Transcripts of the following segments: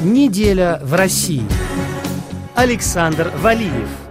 Неделя в России. Александр Валиев.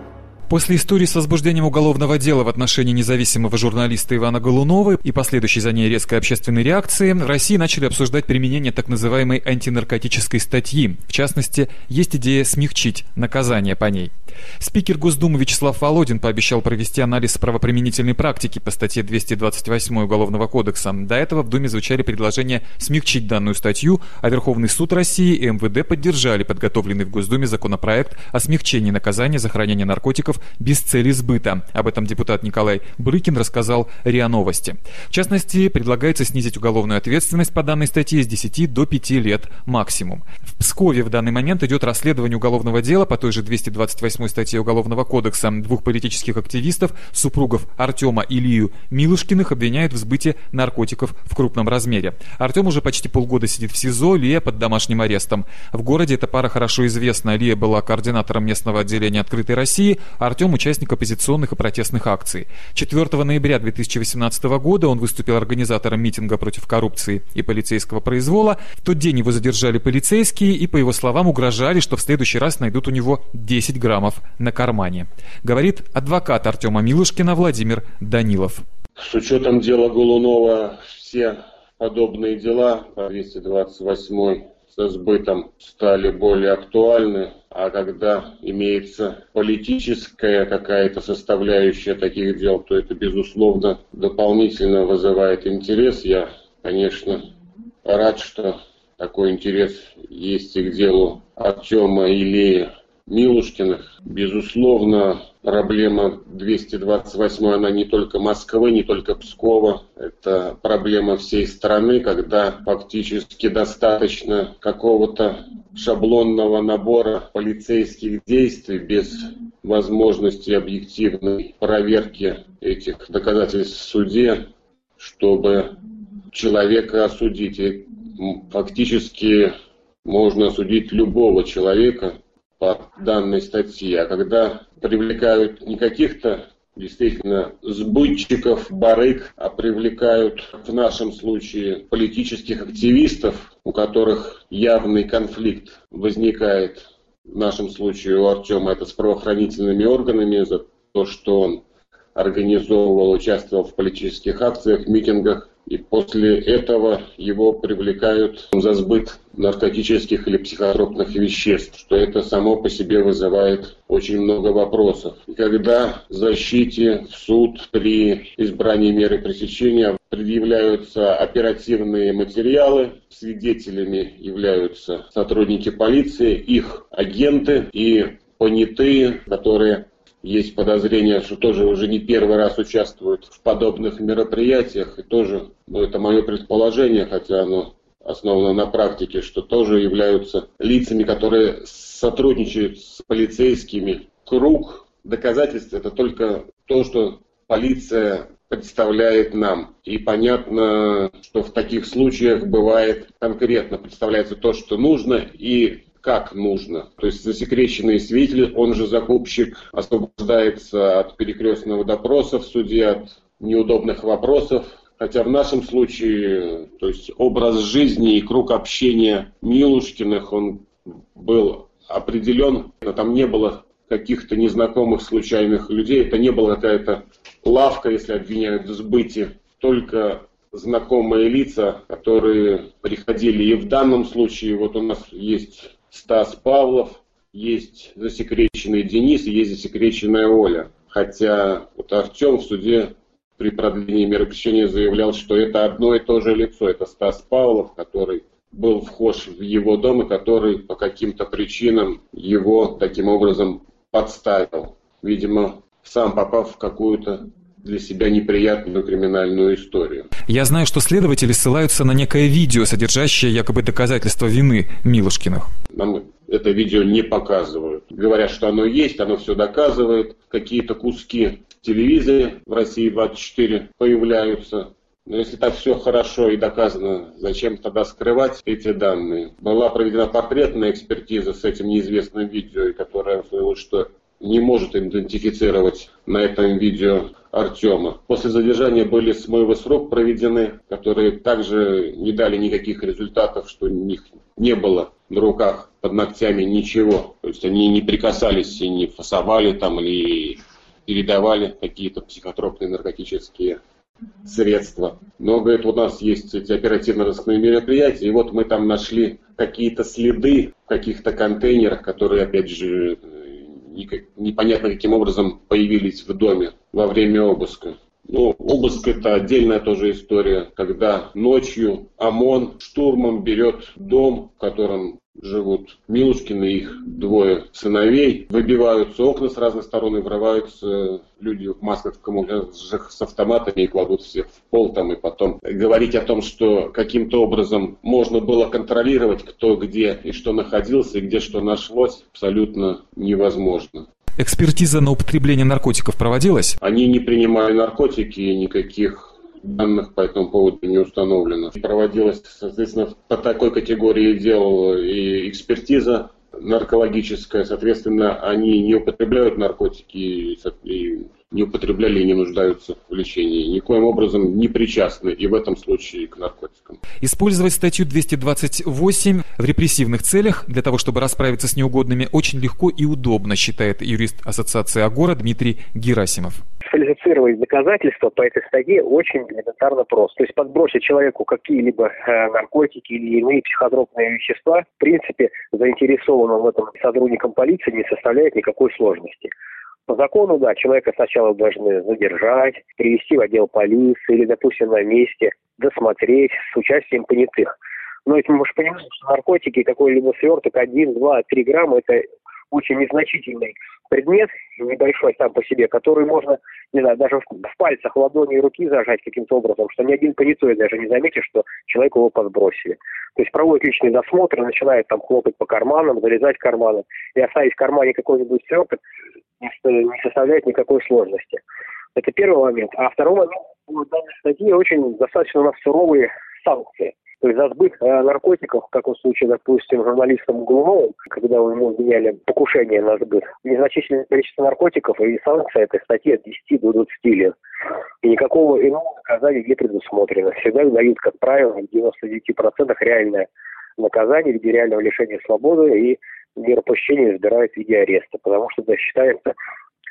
После истории с возбуждением уголовного дела в отношении независимого журналиста Ивана Голунова и последующей за ней резкой общественной реакции, в России начали обсуждать применение так называемой антинаркотической статьи. В частности, есть идея смягчить наказание по ней. Спикер Госдумы Вячеслав Володин пообещал провести анализ правоприменительной практики по статье 228 Уголовного кодекса. До этого в Думе звучали предложения смягчить данную статью, а Верховный суд России и МВД поддержали подготовленный в Госдуме законопроект о смягчении наказания за хранение наркотиков без цели сбыта. Об этом депутат Николай Брыкин рассказал РИА Новости. В частности, предлагается снизить уголовную ответственность по данной статье с 10 до 5 лет максимум. В Пскове в данный момент идет расследование уголовного дела по той же 228 статье Уголовного кодекса. Двух политических активистов, супругов Артема и Лию Милушкиных, обвиняют в сбытии наркотиков в крупном размере. Артем уже почти полгода сидит в СИЗО, Лия под домашним арестом. В городе эта пара хорошо известна. Лия была координатором местного отделения «Открытой России», а Артем – участник оппозиционных и протестных акций. 4 ноября 2018 года он выступил организатором митинга против коррупции и полицейского произвола. В тот день его задержали полицейские и, по его словам, угрожали, что в следующий раз найдут у него 10 граммов на кармане. Говорит адвокат Артема Милушкина Владимир Данилов. С учетом дела Голунова все подобные дела по 228 со сбытом стали более актуальны, а когда имеется политическая какая-то составляющая таких дел, то это, безусловно, дополнительно вызывает интерес. Я, конечно, рад, что такой интерес есть и к делу Артема Илея Милушкиных. Безусловно, проблема 228, она не только Москвы, не только Пскова. Это проблема всей страны, когда фактически достаточно какого-то шаблонного набора полицейских действий без возможности объективной проверки этих доказательств в суде, чтобы человека осудить. И фактически можно осудить любого человека, по данной статье. А когда привлекают не каких-то действительно сбытчиков, барыг, а привлекают в нашем случае политических активистов, у которых явный конфликт возникает в нашем случае у Артема это с правоохранительными органами за то, что он организовывал, участвовал в политических акциях, митингах и после этого его привлекают за сбыт наркотических или психотропных веществ, что это само по себе вызывает очень много вопросов. Когда защите в суд при избрании меры пресечения предъявляются оперативные материалы, свидетелями являются сотрудники полиции, их агенты и понятые, которые есть подозрение, что тоже уже не первый раз участвуют в подобных мероприятиях. И тоже, ну, это мое предположение, хотя оно основано на практике, что тоже являются лицами, которые сотрудничают с полицейскими. Круг доказательств – это только то, что полиция представляет нам. И понятно, что в таких случаях бывает конкретно представляется то, что нужно, и как нужно. То есть засекреченный свидетель, он же закупщик, освобождается от перекрестного допроса в суде, от неудобных вопросов. Хотя в нашем случае, то есть образ жизни и круг общения Милушкиных, он был определен, но там не было каких-то незнакомых случайных людей, это не была какая-то лавка, если обвиняют в сбытии, только знакомые лица, которые приходили и в данном случае, вот у нас есть Стас Павлов, есть засекреченный Денис и есть засекреченная Оля. Хотя вот Артем в суде при продлении меры пресечения заявлял, что это одно и то же лицо. Это Стас Павлов, который был вхож в его дом и который по каким-то причинам его таким образом подставил. Видимо, сам попав в какую-то для себя неприятную криминальную историю. Я знаю, что следователи ссылаются на некое видео, содержащее якобы доказательства вины Милушкиных. Нам это видео не показывают. Говорят, что оно есть, оно все доказывает. Какие-то куски телевизоре в России 24 появляются. Но если так все хорошо и доказано, зачем тогда скрывать эти данные? Была проведена портретная экспертиза с этим неизвестным видео, которая что не может идентифицировать на этом видео Артема. После задержания были смывы срок проведены, которые также не дали никаких результатов, что у них не было на руках под ногтями ничего. То есть они не прикасались и не фасовали там или передавали какие-то психотропные наркотические средства. Но, говорит, у нас есть эти оперативно-розыскные мероприятия, и вот мы там нашли какие-то следы в каких-то контейнерах, которые, опять же, никак, непонятно каким образом появились в доме во время обыска. Ну, обыск это отдельная тоже история, когда ночью ОМОН штурмом берет дом, в котором живут Милушкины, их двое сыновей, выбиваются окна с разных сторон и врываются люди в масках, в камуфляжах с автоматами и кладут всех в пол там, и потом говорить о том, что каким-то образом можно было контролировать, кто где и что находился, и где что нашлось, абсолютно невозможно. Экспертиза на употребление наркотиков проводилась? Они не принимали наркотики, никаких данных по этому поводу не установлено. Проводилась, соответственно, по такой категории дел и экспертиза наркологическая, соответственно, они не употребляют наркотики и не употребляли и не нуждаются в лечении. Никоим образом не причастны и в этом случае к наркотикам. Использовать статью 228 в репрессивных целях для того, чтобы расправиться с неугодными, очень легко и удобно, считает юрист Ассоциации Агора Дмитрий Герасимов фальсифицировать доказательства по этой статье очень элементарно просто. То есть подбросить человеку какие-либо э, наркотики или иные психотропные вещества, в принципе, заинтересованным в этом сотрудникам полиции не составляет никакой сложности. По закону, да, человека сначала должны задержать, привести в отдел полиции или, допустим, на месте, досмотреть с участием понятых. Но ведь мы же понимаем, что наркотики, какой-либо сверток, 1, 2, 3 грамма, это очень незначительный предмет, небольшой сам по себе, который можно, не знаю, даже в, в пальцах ладони и руки зажать каким-то образом, что ни один понятой даже не заметит, что человек его подбросили. То есть проводит личный досмотр, начинает там хлопать по карманам, залезать в карманы, и оставить в кармане какой-нибудь сверток не составляет никакой сложности. Это первый момент. А второй момент, в данной статье очень достаточно у нас суровые санкции. То есть за сбыт э, наркотиков, в таком случае, допустим, журналистам Глумовым, когда у него обвиняли покушение на сбыт, незначительное количество наркотиков и санкции этой статьи от 10 до 20 лет. И никакого иного наказания не предусмотрено. Всегда дают, как правило, в 99% реальное наказание в виде реального лишения свободы и мера пощения избирают в виде ареста, потому что это считается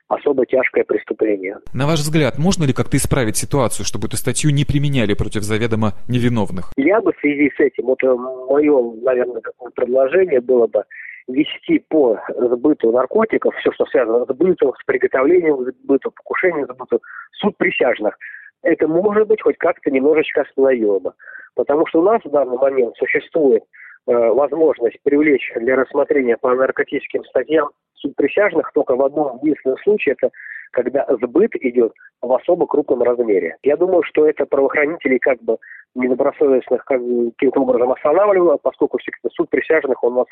особо тяжкое преступление. На ваш взгляд, можно ли как-то исправить ситуацию, чтобы эту статью не применяли против заведомо невиновных? Я бы в связи с этим, вот э, мое, наверное, предложение было бы вести по сбыту наркотиков, все, что связано с сбытом, с приготовлением сбыту, покушением сбыту, суд присяжных. Это, может быть, хоть как-то немножечко остановило бы. Потому что у нас в данный момент существует возможность привлечь для рассмотрения по наркотическим статьям суд присяжных только в одном единственном случае, это когда сбыт идет в особо крупном размере. Я думаю, что это правоохранителей как бы недобросовестных как, каким-то образом останавливало, поскольку все-таки суд присяжных он у нас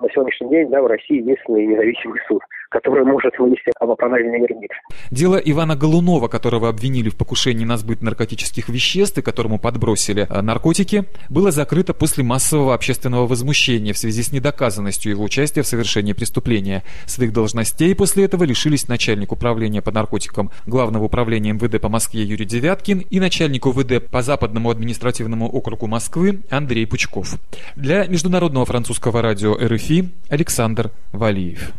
на сегодняшний день да, в России единственный независимый суд, который может вынести об оправдательный вердикт. Дело Ивана Голунова, которого обвинили в покушении на сбыт наркотических веществ и которому подбросили э, наркотики, было закрыто после массового общественного возмущения в связи с недоказанностью его участия в совершении преступления. Своих должностей после этого лишились начальник управления по наркотикам Главного управления МВД по Москве Юрий Девяткин и начальник УВД по Западному административному округу Москвы Андрей Пучков. Для Международного французского радио РФИ Александр Валиев.